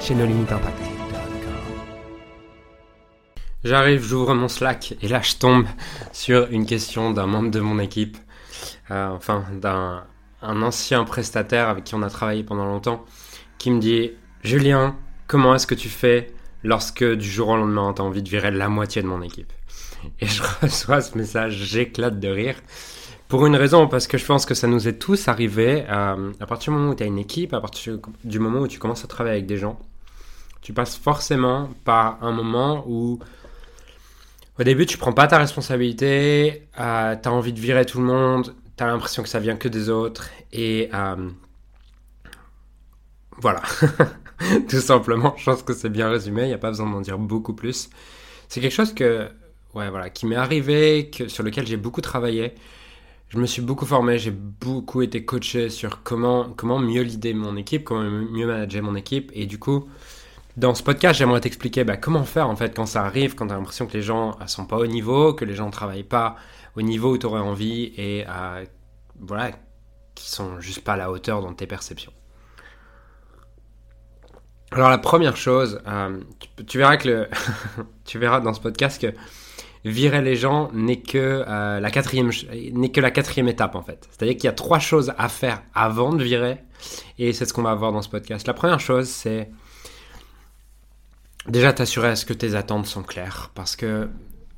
chez. J'arrive, j'ouvre mon Slack et là je tombe sur une question d'un membre de mon équipe, euh, enfin d'un un ancien prestataire avec qui on a travaillé pendant longtemps, qui me dit Julien, comment est-ce que tu fais lorsque du jour au lendemain tu as envie de virer la moitié de mon équipe? Et je reçois ce message, j'éclate de rire. Pour une raison, parce que je pense que ça nous est tous arrivé. Euh, à partir du moment où tu as une équipe, à partir du moment où tu commences à travailler avec des gens, tu passes forcément par un moment où au début tu prends pas ta responsabilité, euh, tu as envie de virer tout le monde, tu as l'impression que ça vient que des autres, et euh, voilà. tout simplement, je pense que c'est bien résumé, il n'y a pas besoin d'en dire beaucoup plus. C'est quelque chose que, ouais, voilà, qui m'est arrivé, que, sur lequel j'ai beaucoup travaillé je me suis beaucoup formé, j'ai beaucoup été coaché sur comment, comment mieux l'idée mon équipe, comment mieux manager mon équipe. Et du coup, dans ce podcast, j'aimerais t'expliquer bah, comment faire en fait quand ça arrive, quand tu l'impression que les gens ne sont pas au niveau, que les gens ne travaillent pas au niveau où tu aurais envie et euh, voilà, qui sont juste pas à la hauteur dans tes perceptions. Alors la première chose, euh, tu, verras que le tu verras dans ce podcast que virer les gens n'est que, euh, la quatrième, n'est que la quatrième étape en fait. C'est-à-dire qu'il y a trois choses à faire avant de virer, et c'est ce qu'on va voir dans ce podcast. La première chose, c'est déjà t'assurer à ce que tes attentes sont claires, parce que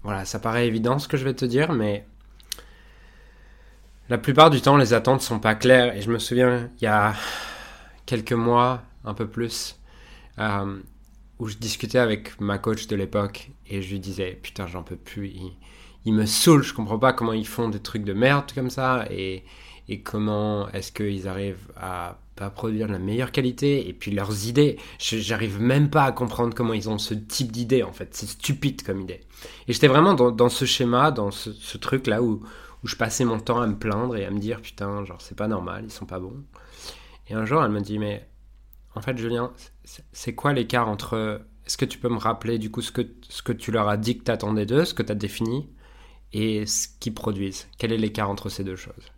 voilà, ça paraît évident ce que je vais te dire, mais la plupart du temps, les attentes sont pas claires. Et je me souviens, il y a quelques mois, un peu plus, euh, où je discutais avec ma coach de l'époque et je lui disais putain j'en peux plus il, me saoule je comprends pas comment ils font des trucs de merde comme ça et, et comment est-ce qu'ils arrivent à pas produire la meilleure qualité et puis leurs idées. J'arrive même pas à comprendre comment ils ont ce type d'idée en fait c'est stupide comme idée. Et j'étais vraiment dans, dans, ce schéma dans ce, ce truc là où, où je passais mon temps à me plaindre et à me dire putain genre c'est pas normal ils sont pas bons. Et un jour elle me dit mais en fait, Julien, c'est quoi l'écart entre. Est-ce que tu peux me rappeler du coup ce que, ce que tu leur as dit que tu attendais d'eux, ce que tu as défini, et ce qu'ils produisent? Quel est l'écart entre ces deux choses?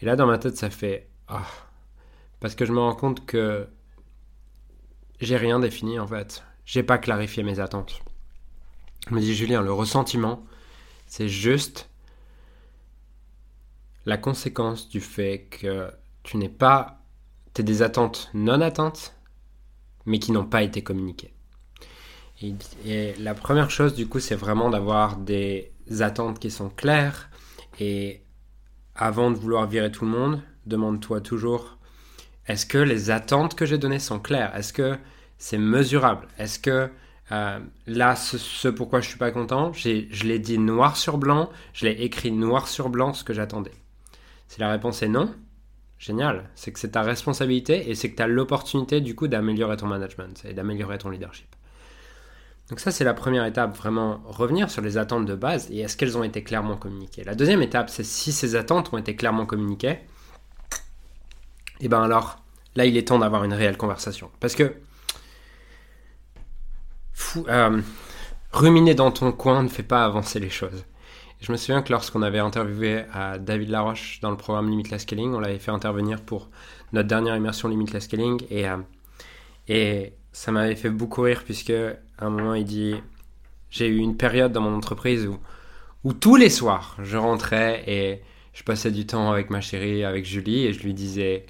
Et là, dans ma tête, ça fait. Ah. parce que je me rends compte que j'ai rien défini en fait. J'ai pas clarifié mes attentes. Je me dis, Julien, le ressentiment, c'est juste la conséquence du fait que tu n'es pas des attentes non atteintes, mais qui n'ont pas été communiquées. Et, la première chose, du coup, c'est vraiment d'avoir des attentes qui sont claires. Et avant de vouloir virer tout le monde, demande-toi toujours, est-ce que les attentes que j'ai données sont claires? Est-ce que c'est mesurable? Est-ce que euh, là, ce, ce, pourquoi je suis pas content, je l'ai dit noir sur blanc, je l'ai écrit noir sur blanc ce que j'attendais? Si la réponse est non, génial. C'est que c'est ta responsabilité et c'est que tu as l'opportunité du coup d'améliorer ton management et d'améliorer ton leadership. Donc ça, c'est la première étape, vraiment revenir sur les attentes de base et est-ce qu'elles ont été clairement communiquées. La deuxième étape, c'est si ces attentes ont été clairement communiquées, et eh bien alors, là, il est temps d'avoir une réelle conversation. Parce que euh, ruminer dans ton coin ne fait pas avancer les choses. Je me souviens que lorsqu'on avait interviewé David Laroche dans le programme Limitless Scaling, on l'avait fait intervenir pour notre dernière immersion Limitless Scaling et, euh, et ça m'avait fait beaucoup rire puisque à un moment il dit j'ai eu une période dans mon entreprise où, où tous les soirs je rentrais et je passais du temps avec ma chérie, avec Julie et je lui disais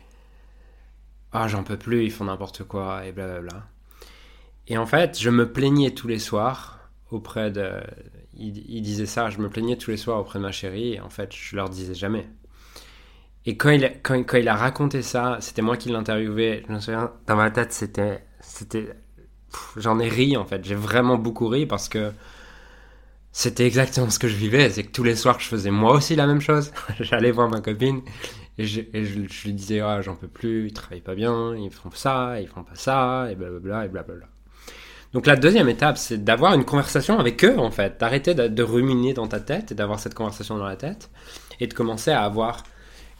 ah j'en peux plus, ils font n'importe quoi et blablabla. Et en fait, je me plaignais tous les soirs auprès de, il, disait ça, je me plaignais tous les soirs auprès de ma chérie, et en fait, je leur disais jamais. Et quand il, a raconté ça, c'était moi qui l'interviewais, je me souviens, dans ma tête, c'était. c'était J'en ai ri, en fait. J'ai vraiment beaucoup ri parce que c'était exactement ce que je vivais. C'est que tous les soirs, je faisais moi aussi la même chose. J'allais voir ma copine et je, je, lui disais, ah, j'en peux plus, ils travaillent pas bien, ils font ça, ils font pas ça, et blablabla, et blablabla. Donc la deuxième étape, c'est d'avoir une conversation avec eux, en fait. D'arrêter de, ruminer dans ta tête et d'avoir cette conversation dans la tête. Et de commencer à avoir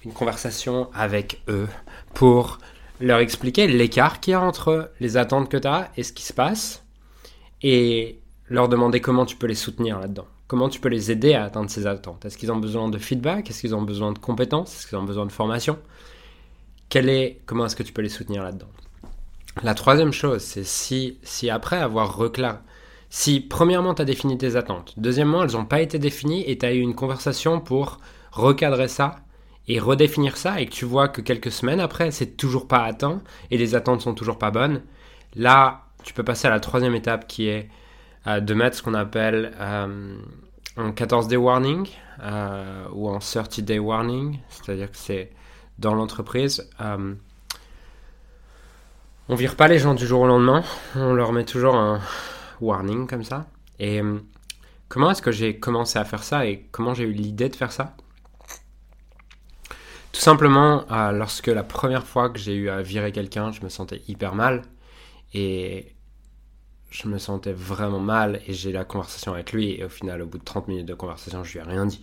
une conversation avec eux pour leur expliquer l'écart qu'il y a entre les attentes que tu as et ce qui se passe. Et leur demander comment tu peux les soutenir là-dedans. Comment tu peux les aider à atteindre ces attentes? Est-ce qu'ils ont besoin de feedback? Est-ce qu'ils ont besoin de compétences? Est-ce qu'ils ont besoin de formation? Comment est-ce que tu peux les soutenir là-dedans? La troisième chose, c'est si, si après avoir reclaré, si premièrement tu as défini tes attentes, deuxièmement elles n'ont pas été définies et tu as eu une conversation pour recadrer ça et redéfinir ça et que tu vois que quelques semaines après c'est toujours pas atteint et les attentes sont toujours pas bonnes, là tu peux passer à la troisième étape qui est de mettre ce qu'on appelle euh, un 14 day warning euh, ou un 30 day warning, c'est-à-dire que c'est dans l'entreprise. Euh, on vire pas les gens du jour au lendemain, on leur met toujours un warning comme ça. Et comment est-ce que j'ai commencé à faire ça et comment j'ai eu l'idée de faire ça? Tout simplement, lorsque la première fois que j'ai eu à virer quelqu'un, je me sentais hyper mal. Et je me sentais vraiment mal et j'ai la conversation avec lui et au final au bout de 30 minutes de conversation je lui ai rien dit.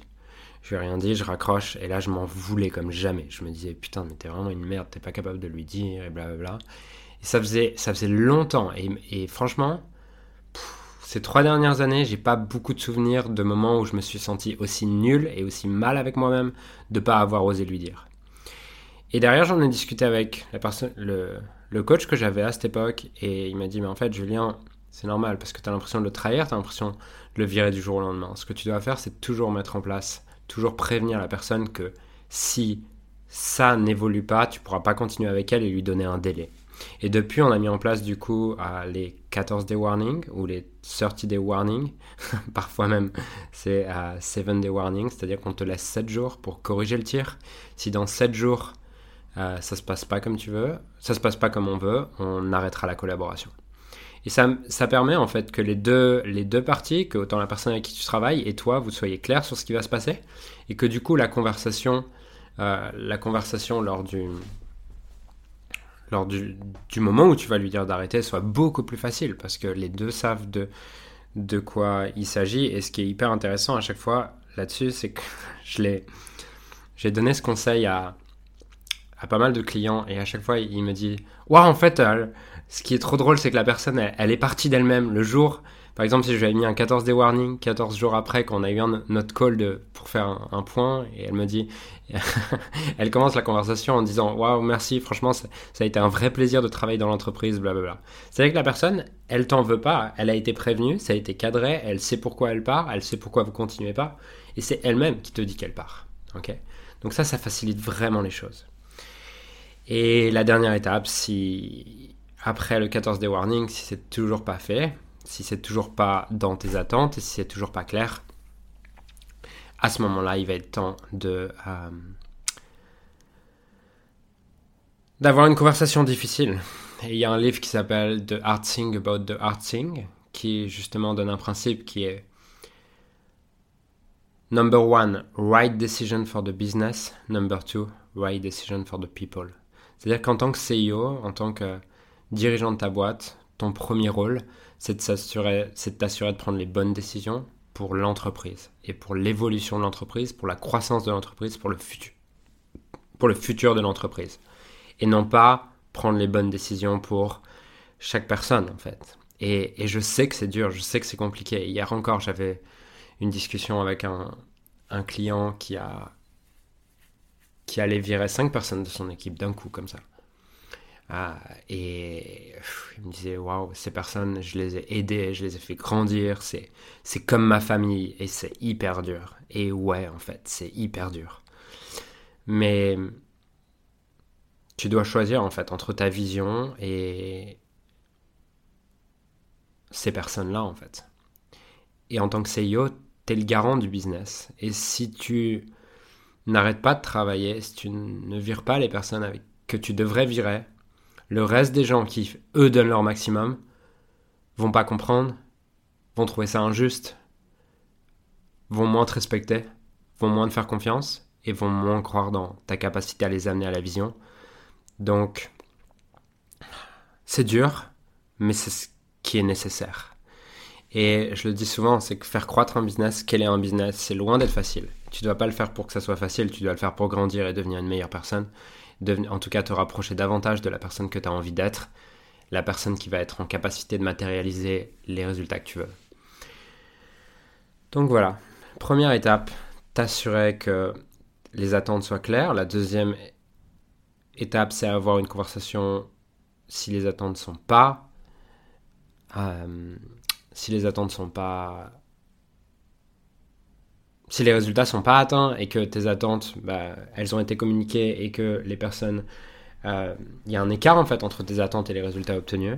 Je lui ai rien dit, je raccroche et là je m'en voulais comme jamais. Je me disais putain mais t'es vraiment une merde, t'es pas capable de lui dire et blablabla. Et ça faisait, ça faisait longtemps et, franchement ces trois dernières années j'ai pas beaucoup de souvenirs de moments où je me suis senti aussi nul et aussi mal avec moi-même de pas avoir osé lui dire. Et derrière j'en ai discuté avec la le, le coach que j'avais à cette époque et il m'a dit mais en fait Julien c'est normal parce que tu as l'impression de le trahir, tu as l'impression de le virer du jour au lendemain. Ce que tu dois faire, c'est toujours mettre en place, toujours prévenir la personne que si ça n'évolue pas, tu pourras pas continuer avec elle et lui donner un délai. Et depuis, on a mis en place du coup les 14 day warning ou les 30 day warning. Parfois même, c'est à 7 day warning, c'est-à-dire qu'on te laisse 7 jours pour corriger le tir. Si dans 7 jours, euh, ça se passe pas comme tu veux, ça se passe pas comme on veut, on arrêtera la collaboration. Et ça, ça permet en fait que les deux, les deux parties, que autant la personne avec qui tu travailles et toi, vous soyez clairs sur ce qui va se passer. Et que du coup, la conversation, euh, la conversation lors du, lors du, du, moment où tu vas lui dire d'arrêter soit beaucoup plus facile parce que les deux savent de, de quoi il s'agit. Et ce qui est hyper intéressant à chaque fois là-dessus, c'est que je l'ai, j'ai donné ce conseil à, à pas mal de clients et à chaque fois il me dit Waouh, en fait, euh, ce qui est trop drôle, c'est que la personne, elle, est partie d'elle-même le jour. Par exemple, si je lui avais mis un 14 day warning, 14 jours après qu'on a eu notre call de, pour faire un, point, et elle me dit, elle commence la conversation en disant Waouh, merci, franchement, ça, a été un vrai plaisir de travailler dans l'entreprise, blablabla. C'est-à-dire que la personne, elle t'en veut pas, elle a été prévenue, ça a été cadré, elle sait pourquoi elle part, elle sait pourquoi vous continuez pas, et c'est elle-même qui te dit qu'elle part. ok? Donc ça, ça facilite vraiment les choses. Et la dernière étape, si après le 14 day warning, si c'est toujours pas fait, si c'est toujours pas dans tes attentes et si c'est toujours pas clair, à ce moment-là, il va être temps de euh, d'avoir une conversation difficile. Et il y a un livre qui s'appelle The Hard Thing About the Hard Thing, qui justement donne un principe qui est Number one, right decision for the business. Number two, right decision for the people. C'est-à-dire qu'en tant que CEO, en tant que dirigeant de ta boîte, ton premier rôle, c'est de t'assurer de prendre les bonnes décisions pour l'entreprise et pour l'évolution de l'entreprise, pour la croissance de l'entreprise, pour le futur, pour le futur de l'entreprise, et non pas prendre les bonnes décisions pour chaque personne en fait. Et, je sais que c'est dur, je sais que c'est compliqué. Hier encore, j'avais une discussion avec un client qui a qui allait virer cinq personnes de son équipe d'un coup comme ça. Ah, et il me disait, waouh, ces personnes, je les ai aidées, je les ai fait grandir, c'est, c'est comme ma famille et c'est hyper dur. Et ouais, en fait, c'est hyper dur. Mais tu dois choisir en fait entre ta vision et ces personnes-là en fait. Et en tant que CEO, tu es le garant du business. Et si tu n'arrêtes pas de travailler, si tu ne vires pas les personnes que tu devrais virer, le reste des gens qui, eux, donnent leur maximum, vont pas comprendre, vont trouver ça injuste, vont moins te respecter, vont moins te faire confiance et vont moins croire dans ta capacité à les amener à la vision. Donc, c'est dur, mais c'est ce qui est nécessaire. Et je le dis souvent, c'est que faire croître un business, quel est un business, c'est loin d'être facile. Tu ne dois pas le faire pour que ça soit facile, tu dois le faire pour grandir et devenir une meilleure personne. en tout cas, te rapprocher davantage de la personne que tu as envie d'être, la personne qui va être en capacité de matérialiser les résultats que tu veux. Donc voilà, première étape, t'assurer que les attentes soient claires. La deuxième étape, c'est avoir une conversation si les attentes ne sont pas... Euh, si les attentes sont pas... Si les résultats sont pas atteints et que tes attentes, bah, elles ont été communiquées et que les personnes... Euh, il y a un écart en fait entre tes attentes et les résultats obtenus.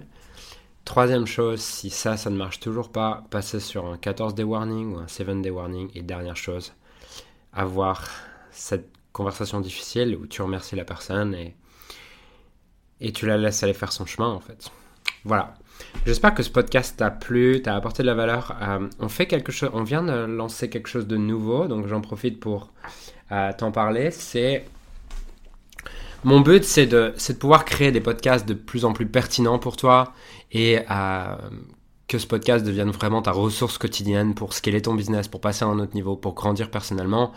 Troisième chose, si ça, ça ne marche toujours pas, passer sur un 14-day warning ou un 7-day warning. Et dernière chose, avoir cette conversation difficile où tu remercies la personne et, et tu la laisses aller faire son chemin en fait. Voilà. J'espère que ce podcast t'a plu, t'a apporté de la valeur. Euh, on fait quelque chose, on vient de lancer quelque chose de nouveau, donc j'en profite pour euh, t'en parler. C'est mon but, c'est de, pouvoir créer des podcasts de plus en plus pertinents pour toi et euh, que ce podcast devienne vraiment ta ressource quotidienne pour scaler ton business, pour passer à un autre niveau, pour grandir personnellement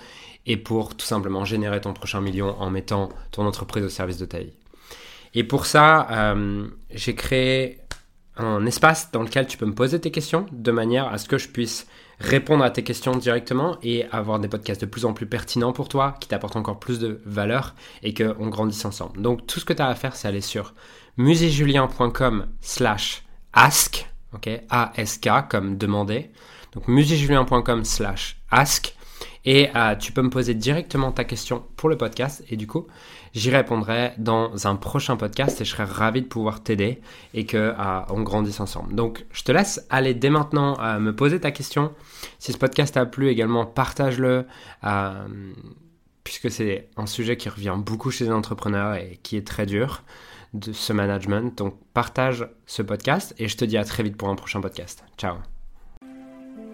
et pour tout simplement générer ton prochain million en mettant ton entreprise au service de ta vie. Et pour ça, euh, j'ai créé un espace dans lequel tu peux me poser tes questions de manière à ce que je puisse répondre à tes questions directement et avoir des podcasts de plus en plus pertinents pour toi, qui t'apportent encore plus de valeur et qu'on grandisse ensemble. Donc tout ce que tu as à faire, c'est aller sur musijulien.com slash ask, ok, A-S-K comme demander. Donc musijulien.com slash ask et euh, tu peux me poser directement ta question pour le podcast et du coup, j'y répondrai dans un prochain podcast et je serai ravi de pouvoir t'aider et que euh, on grandisse ensemble. Donc, je te laisse aller dès maintenant euh, me poser ta question. Si ce podcast t'a plu également, partage-le puisque c'est un sujet qui revient beaucoup chez les entrepreneurs et qui est très dur de ce management. Donc, partage ce podcast et je te dis à très vite pour un prochain podcast. Ciao